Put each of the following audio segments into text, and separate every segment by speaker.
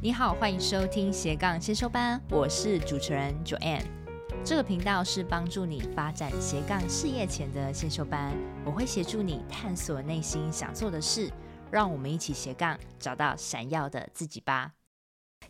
Speaker 1: 你好，欢迎收听斜杠先修班，我是主持人 Joanne。这个频道是帮助你发展斜杠事业前的先修班，我会协助你探索内心想做的事，让我们一起斜杠找到闪耀的自己吧。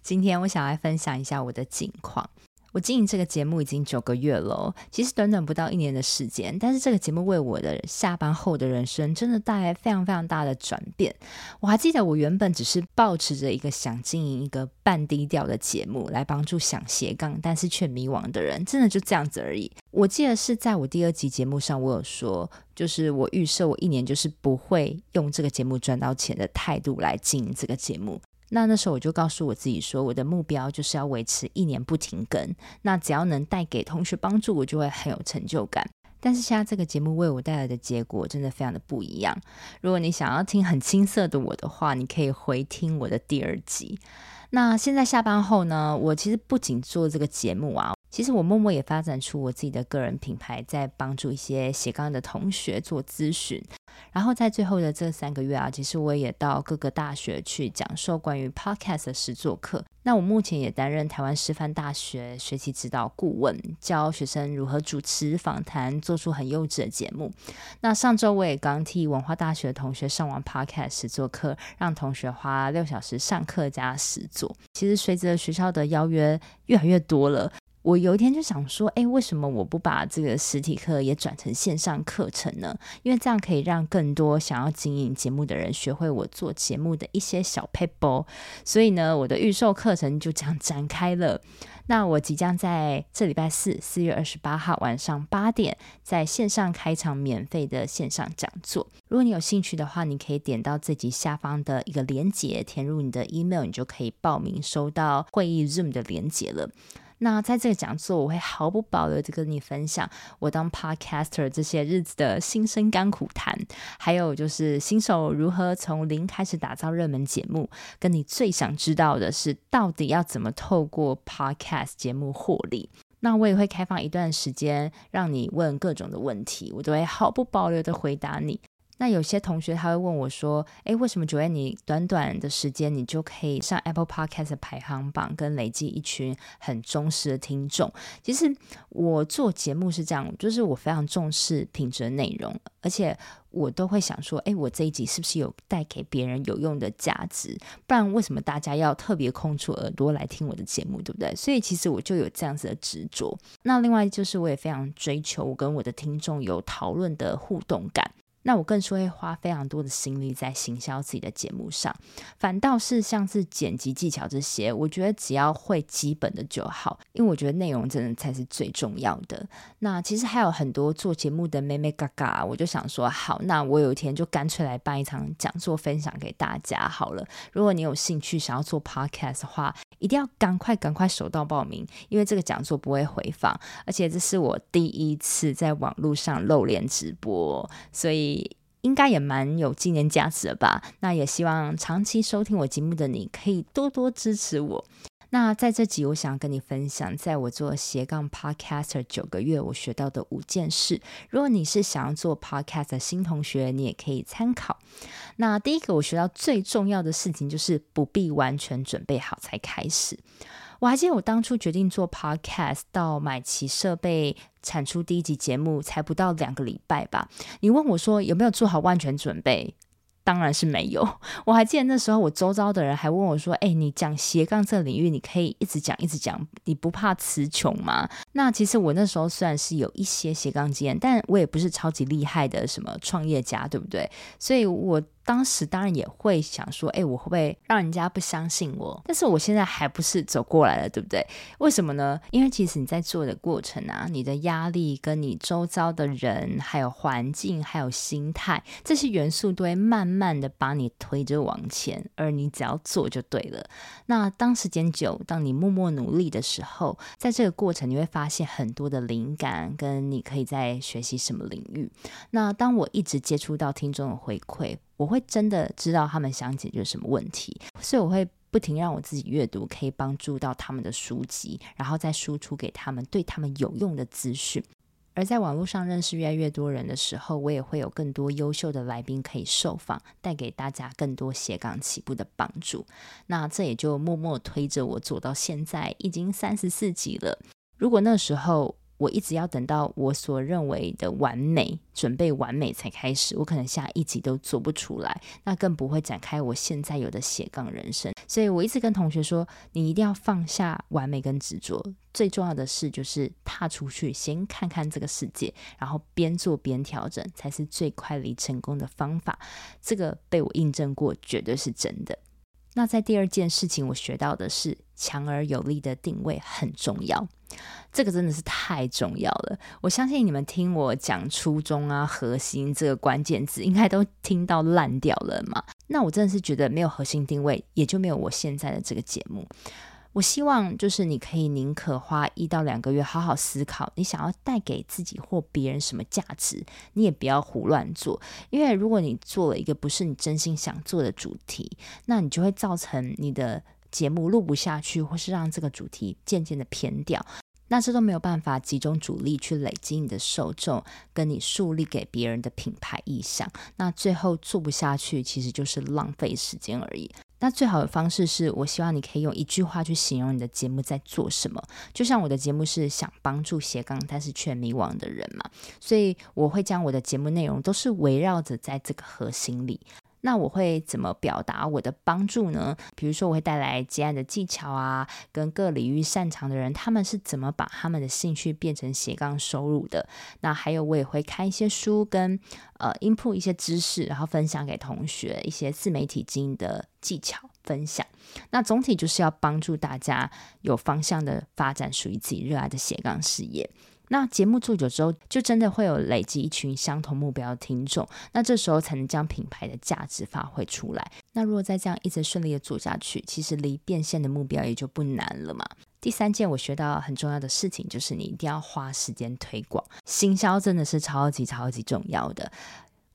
Speaker 1: 今天我想来分享一下我的近况。我经营这个节目已经九个月了，其实短短不到一年的时间，但是这个节目为我的下班后的人生真的带来非常非常大的转变。我还记得我原本只是抱持着一个想经营一个半低调的节目来帮助想斜杠但是却迷惘的人，真的就这样子而已。我记得是在我第二集节目上，我有说，就是我预设我一年就是不会用这个节目赚到钱的态度来经营这个节目。那那时候我就告诉我自己说，我的目标就是要维持一年不停更。那只要能带给同学帮助，我就会很有成就感。但是现在这个节目为我带来的结果真的非常的不一样。如果你想要听很青涩的我的话，你可以回听我的第二集。那现在下班后呢，我其实不仅做这个节目啊。其实我默默也发展出我自己的个人品牌，在帮助一些斜杠的同学做咨询。然后在最后的这三个月啊，其实我也到各个大学去讲授关于 Podcast 的实作课。那我目前也担任台湾师范大学学习指导顾问，教学生如何主持访谈，做出很优质的节目。那上周我也刚替文化大学的同学上完 Podcast 实作课，让同学花六小时上课加实作。其实随着学校的邀约越来越多了。我有一天就想说，哎，为什么我不把这个实体课也转成线上课程呢？因为这样可以让更多想要经营节目的人学会我做节目的一些小 paper。所以呢，我的预售课程就这样展开了。那我即将在这礼拜四，四月二十八号晚上八点，在线上开场免费的线上讲座。如果你有兴趣的话，你可以点到自己下方的一个链接，填入你的 email，你就可以报名收到会议 Zoom 的链接了。那在这个讲座，我会毫不保留的跟你分享我当 podcaster 这些日子的心酸甘苦谈，还有就是新手如何从零开始打造热门节目。跟你最想知道的是，到底要怎么透过 podcast 节目获利？那我也会开放一段时间，让你问各种的问题，我都会毫不保留的回答你。那有些同学他会问我说：“诶，为什么 Joanne 你短短的时间你就可以上 Apple Podcast 排行榜，跟累积一群很忠实的听众？”其实我做节目是这样，就是我非常重视品质的内容，而且我都会想说：“诶，我这一集是不是有带给别人有用的价值？不然为什么大家要特别空出耳朵来听我的节目，对不对？”所以其实我就有这样子的执着。那另外就是我也非常追求我跟我的听众有讨论的互动感。那我更是会花非常多的心力在行销自己的节目上，反倒是像是剪辑技巧这些，我觉得只要会基本的就好，因为我觉得内容真的才是最重要的。那其实还有很多做节目的妹妹嘎嘎，我就想说，好，那我有一天就干脆来办一场讲座分享给大家好了。如果你有兴趣想要做 podcast 的话，一定要赶快赶快手到报名，因为这个讲座不会回放，而且这是我第一次在网络上露脸直播，所以。应该也蛮有纪念价值的吧？那也希望长期收听我节目的你可以多多支持我。那在这集，我想跟你分享，在我做斜杠 Podcaster 九个月，我学到的五件事。如果你是想要做 Podcast 的新同学，你也可以参考。那第一个，我学到最重要的事情就是不必完全准备好才开始。我还记得我当初决定做 Podcast 到买齐设备。产出第一集节目才不到两个礼拜吧？你问我说有没有做好万全准备？当然是没有。我还记得那时候，我周遭的人还问我说：“哎，你讲斜杠这个领域，你可以一直讲一直讲，你不怕词穷吗？”那其实我那时候虽然是有一些斜杠经验，但我也不是超级厉害的什么创业家，对不对？所以我。当时当然也会想说，哎，我会不会让人家不相信我？但是我现在还不是走过来了，对不对？为什么呢？因为其实你在做的过程啊，你的压力跟你周遭的人，还有环境，还有心态，这些元素都会慢慢的把你推着往前，而你只要做就对了。那当时间久，当你默默努力的时候，在这个过程你会发现很多的灵感，跟你可以在学习什么领域。那当我一直接触到听众的回馈。我会真的知道他们想解决什么问题，所以我会不停让我自己阅读可以帮助到他们的书籍，然后再输出给他们对他们有用的资讯。而在网络上认识越来越多人的时候，我也会有更多优秀的来宾可以受访，带给大家更多斜杠起步的帮助。那这也就默默推着我走到现在，已经三十四集了。如果那时候，我一直要等到我所认为的完美，准备完美才开始，我可能下一集都做不出来，那更不会展开我现在有的斜杠人生。所以我一直跟同学说，你一定要放下完美跟执着，最重要的事就是踏出去，先看看这个世界，然后边做边调整，才是最快离成功的方法。这个被我印证过，绝对是真的。那在第二件事情，我学到的是强而有力的定位很重要。这个真的是太重要了。我相信你们听我讲初衷啊、核心这个关键字，应该都听到烂掉了嘛。那我真的是觉得没有核心定位，也就没有我现在的这个节目。我希望就是你可以宁可花一到两个月好好思考，你想要带给自己或别人什么价值，你也不要胡乱做。因为如果你做了一个不是你真心想做的主题，那你就会造成你的节目录不下去，或是让这个主题渐渐的偏掉。那这都没有办法集中主力去累积你的受众，跟你树立给别人的品牌意象。那最后做不下去，其实就是浪费时间而已。那最好的方式是，我希望你可以用一句话去形容你的节目在做什么。就像我的节目是想帮助斜杠但是却迷惘的人嘛，所以我会将我的节目内容都是围绕着在这个核心里。那我会怎么表达我的帮助呢？比如说，我会带来接案的技巧啊，跟各领域擅长的人，他们是怎么把他们的兴趣变成斜杠收入的？那还有，我也会看一些书跟呃 input 一些知识，然后分享给同学一些自媒体经营的技巧分享。那总体就是要帮助大家有方向的发展属于自己热爱的斜杠事业。那节目做久之后，就真的会有累积一群相同目标的听众，那这时候才能将品牌的价值发挥出来。那如果再这样一直顺利的做下去，其实离变现的目标也就不难了嘛。第三件我学到很重要的事情，就是你一定要花时间推广，行销真的是超级超级重要的。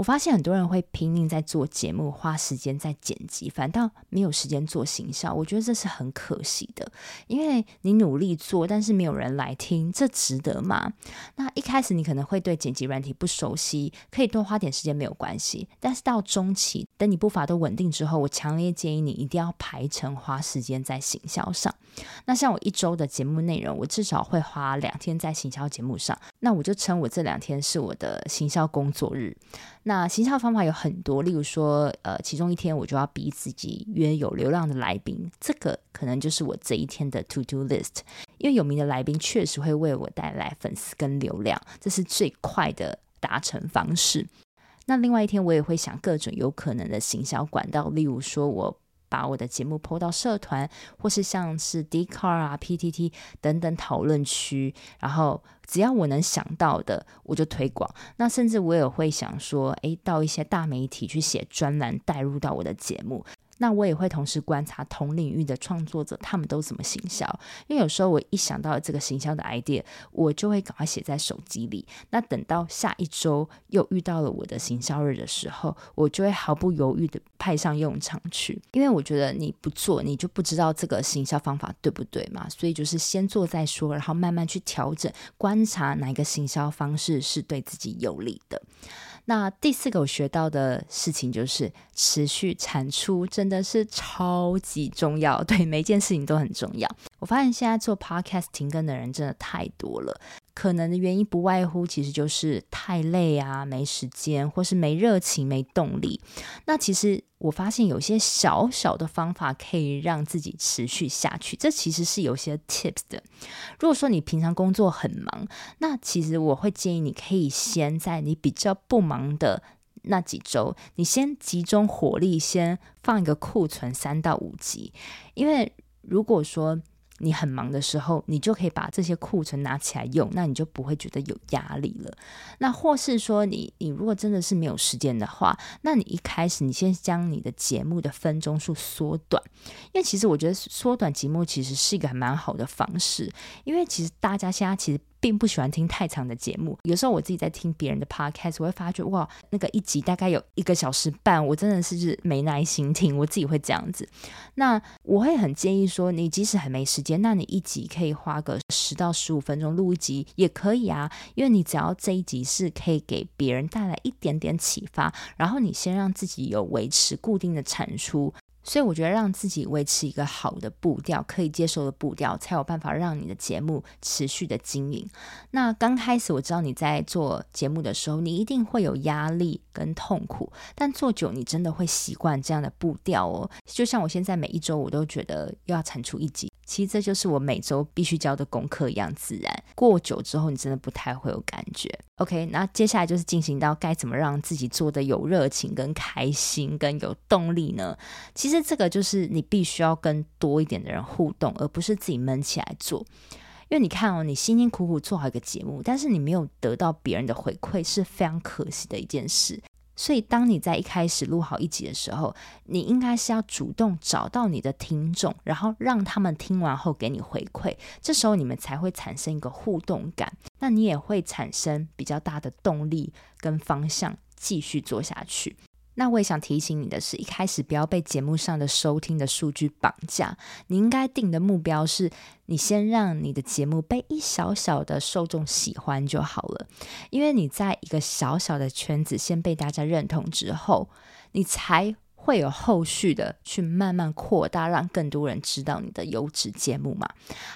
Speaker 1: 我发现很多人会拼命在做节目，花时间在剪辑，反倒没有时间做行销。我觉得这是很可惜的，因为你努力做，但是没有人来听，这值得吗？那一开始你可能会对剪辑软体不熟悉，可以多花点时间没有关系。但是到中期，等你步伐都稳定之后，我强烈建议你一定要排程花时间在行销上。那像我一周的节目内容，我至少会花两天在行销节目上，那我就称我这两天是我的行销工作日。那行销方法有很多，例如说，呃，其中一天我就要逼自己约有流量的来宾，这个可能就是我这一天的 to do list。因为有名的来宾确实会为我带来粉丝跟流量，这是最快的达成方式。那另外一天我也会想各种有可能的行销管道，例如说我。把我的节目 PO 到社团，或是像是 d c a r 啊、PTT 等等讨论区，然后只要我能想到的，我就推广。那甚至我也会想说，诶，到一些大媒体去写专栏，带入到我的节目。那我也会同时观察同领域的创作者，他们都怎么行销。因为有时候我一想到这个行销的 idea，我就会赶快写在手机里。那等到下一周又遇到了我的行销日的时候，我就会毫不犹豫地派上用场去。因为我觉得你不做，你就不知道这个行销方法对不对嘛。所以就是先做再说，然后慢慢去调整，观察哪一个行销方式是对自己有利的。那第四个我学到的事情就是持续产出真的是超级重要，对，每件事情都很重要。我发现现在做 podcast 停更的人真的太多了。可能的原因不外乎，其实就是太累啊，没时间，或是没热情、没动力。那其实我发现有些小小的方法可以让自己持续下去，这其实是有些 tips 的。如果说你平常工作很忙，那其实我会建议你可以先在你比较不忙的那几周，你先集中火力，先放一个库存三到五集，因为如果说你很忙的时候，你就可以把这些库存拿起来用，那你就不会觉得有压力了。那或是说你，你如果真的是没有时间的话，那你一开始你先将你的节目的分钟数缩短，因为其实我觉得缩短节目其实是一个蛮好的方式，因为其实大家现在其实并不喜欢听太长的节目。有时候我自己在听别人的 podcast，我会发觉哇，那个一集大概有一个小时半，我真的是是没耐心听。我自己会这样子。那我会很建议说，你即使很没时间，那你一集可以花个十到十五分钟录一集也可以啊，因为你只要这一集是可以给别人带来一点点启发，然后你先让自己有维持固定的产出。所以我觉得让自己维持一个好的步调，可以接受的步调，才有办法让你的节目持续的经营。那刚开始我知道你在做节目的时候，你一定会有压力跟痛苦，但做久你真的会习惯这样的步调哦。就像我现在每一周我都觉得要产出一集。其实这就是我每周必须交的功课一样自然。过久之后，你真的不太会有感觉。OK，那接下来就是进行到该怎么让自己做得有热情、跟开心、跟有动力呢？其实这个就是你必须要跟多一点的人互动，而不是自己闷起来做。因为你看哦，你辛辛苦苦做好一个节目，但是你没有得到别人的回馈，是非常可惜的一件事。所以，当你在一开始录好一集的时候，你应该是要主动找到你的听众，然后让他们听完后给你回馈，这时候你们才会产生一个互动感，那你也会产生比较大的动力跟方向，继续做下去。那我也想提醒你的是，一开始不要被节目上的收听的数据绑架。你应该定的目标是，你先让你的节目被一小小的受众喜欢就好了。因为你在一个小小的圈子先被大家认同之后，你才会有后续的去慢慢扩大，让更多人知道你的优质节目嘛。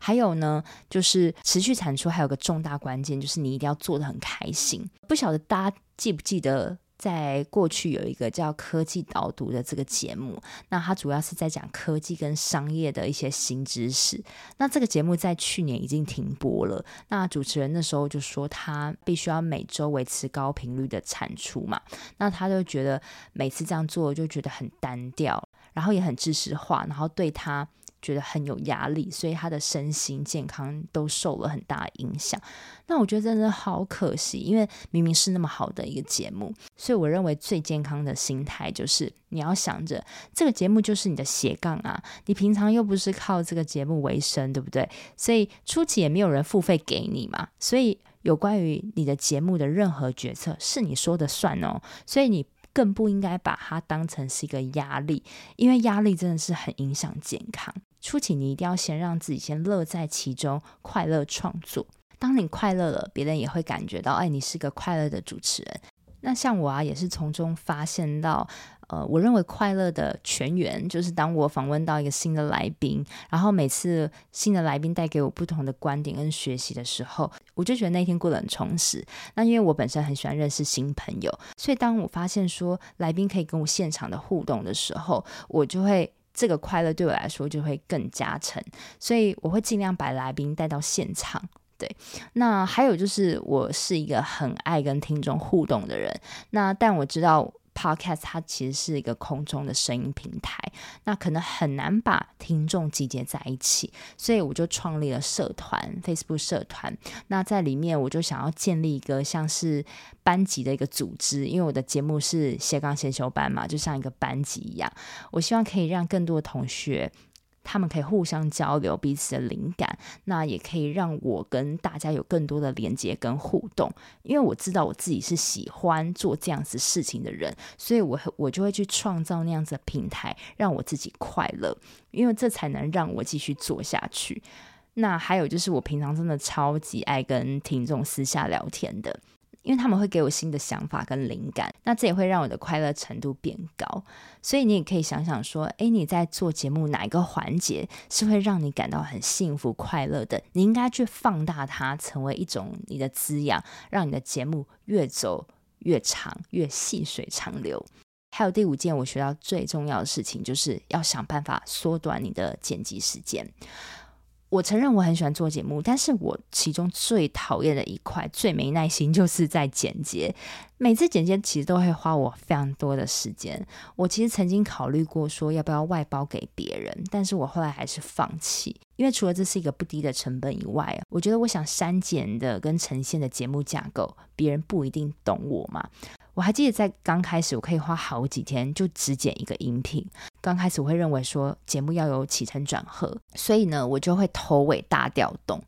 Speaker 1: 还有呢，就是持续产出，还有个重大关键，就是你一定要做得很开心。不晓得大家记不记得？在过去有一个叫《科技导读》的这个节目，那它主要是在讲科技跟商业的一些新知识。那这个节目在去年已经停播了。那主持人那时候就说，他必须要每周维持高频率的产出嘛。那他就觉得每次这样做就觉得很单调，然后也很知识化，然后对他。觉得很有压力，所以他的身心健康都受了很大影响。那我觉得真的好可惜，因为明明是那么好的一个节目。所以我认为最健康的心态就是你要想着这个节目就是你的斜杠啊，你平常又不是靠这个节目为生，对不对？所以初期也没有人付费给你嘛，所以有关于你的节目的任何决策是你说的算哦。所以你。更不应该把它当成是一个压力，因为压力真的是很影响健康。初期你一定要先让自己先乐在其中，快乐创作。当你快乐了，别人也会感觉到，哎，你是个快乐的主持人。那像我啊，也是从中发现到。呃，我认为快乐的泉源就是当我访问到一个新的来宾，然后每次新的来宾带给我不同的观点跟学习的时候，我就觉得那天过得很充实。那因为我本身很喜欢认识新朋友，所以当我发现说来宾可以跟我现场的互动的时候，我就会这个快乐对我来说就会更加成。所以我会尽量把来宾带到现场。对，那还有就是我是一个很爱跟听众互动的人，那但我知道。Podcast 它其实是一个空中的声音平台，那可能很难把听众集结在一起，所以我就创立了社团，Facebook 社团。那在里面，我就想要建立一个像是班级的一个组织，因为我的节目是斜杠先修班嘛，就像一个班级一样。我希望可以让更多的同学。他们可以互相交流彼此的灵感，那也可以让我跟大家有更多的连接跟互动。因为我知道我自己是喜欢做这样子事情的人，所以我我就会去创造那样子的平台，让我自己快乐，因为这才能让我继续做下去。那还有就是，我平常真的超级爱跟听众私下聊天的。因为他们会给我新的想法跟灵感，那这也会让我的快乐程度变高。所以你也可以想想说，诶，你在做节目哪一个环节是会让你感到很幸福快乐的？你应该去放大它，成为一种你的滋养，让你的节目越走越长，越细水长流。还有第五件我学到最重要的事情，就是要想办法缩短你的剪辑时间。我承认我很喜欢做节目，但是我其中最讨厌的一块、最没耐心，就是在剪接。每次剪接其实都会花我非常多的时间。我其实曾经考虑过说要不要外包给别人，但是我后来还是放弃，因为除了这是一个不低的成本以外，我觉得我想删减的跟呈现的节目架构，别人不一定懂我嘛。我还记得在刚开始，我可以花好几天就只剪一个音频。刚开始我会认为说节目要有起承转合，所以呢，我就会头尾大调动，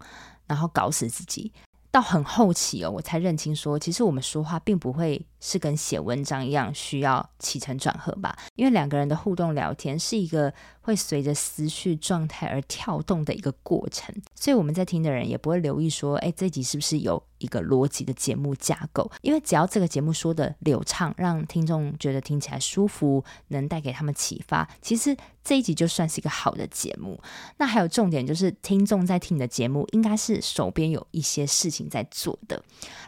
Speaker 1: 然后搞死自己。到很后期哦，我才认清说，其实我们说话并不会是跟写文章一样需要起承转合吧，因为两个人的互动聊天是一个会随着思绪状态而跳动的一个过程，所以我们在听的人也不会留意说，哎，这集是不是有一个逻辑的节目架构？因为只要这个节目说的流畅，让听众觉得听起来舒服，能带给他们启发，其实这一集就算是一个好的节目。那还有重点就是，听众在听你的节目，应该是手边有一些事情在做的，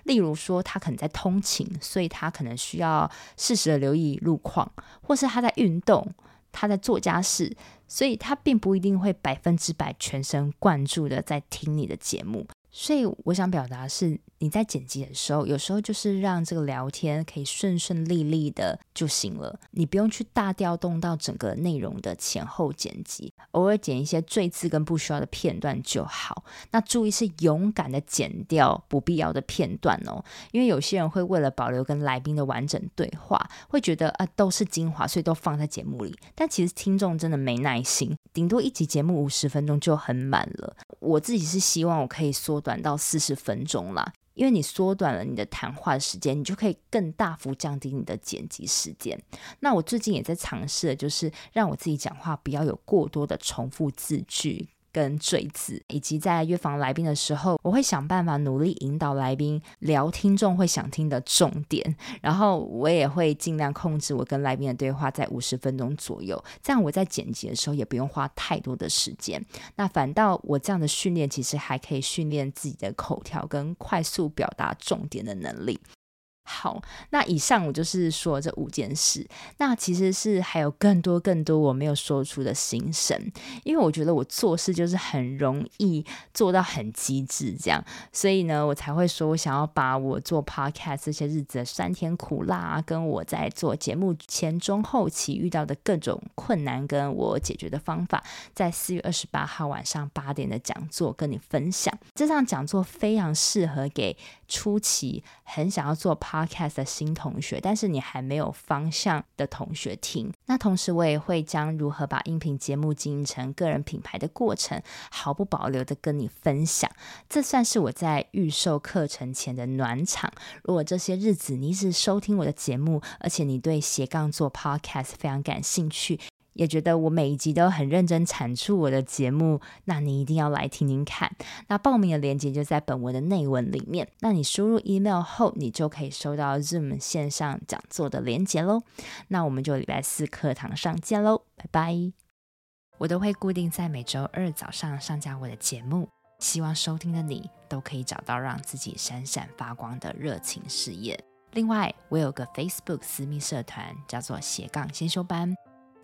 Speaker 1: 例如说他可能在通勤，所以他他可能需要适时的留意路况，或是他在运动。他在做家事，所以他并不一定会百分之百全神贯注的在听你的节目。所以我想表达是，你在剪辑的时候，有时候就是让这个聊天可以顺顺利利的就行了，你不用去大调动到整个内容的前后剪辑，偶尔剪一些赘字跟不需要的片段就好。那注意是勇敢的剪掉不必要的片段哦，因为有些人会为了保留跟来宾的完整对话，会觉得啊都是精华，所以都放在节目里。但其实听众真的没耐心，顶多一集节目五十分钟就很满了。我自己是希望我可以缩短到四十分钟啦。因为你缩短了你的谈话时间，你就可以更大幅降低你的剪辑时间。那我最近也在尝试，就是让我自己讲话不要有过多的重复字句。跟赘字，以及在约访来宾的时候，我会想办法努力引导来宾聊听众会想听的重点，然后我也会尽量控制我跟来宾的对话在五十分钟左右，这样我在剪辑的时候也不用花太多的时间。那反倒我这样的训练，其实还可以训练自己的口条跟快速表达重点的能力。好，那以上我就是说这五件事，那其实是还有更多更多我没有说出的心声，因为我觉得我做事就是很容易做到很极致这样，所以呢，我才会说我想要把我做 podcast 这些日子的酸甜苦辣，跟我在做节目前中后期遇到的各种困难，跟我解决的方法，在四月二十八号晚上八点的讲座跟你分享。这场讲座非常适合给初期很想要做 par podcast 的新同学，但是你还没有方向的同学听。那同时，我也会将如何把音频节目经营成个人品牌的过程，毫不保留的跟你分享。这算是我在预售课程前的暖场。如果这些日子你一直收听我的节目，而且你对斜杠做 podcast 非常感兴趣。也觉得我每一集都很认真产出我的节目，那你一定要来听听看。那报名的链接就在本文的内文里面。那你输入 email 后，你就可以收到 Zoom 线上讲座的链接喽。那我们就礼拜四课堂上见喽，拜拜。我都会固定在每周二早上上架我的节目，希望收听的你都可以找到让自己闪闪发光的热情事业。另外，我有个 Facebook 私密社团，叫做斜杠先修班。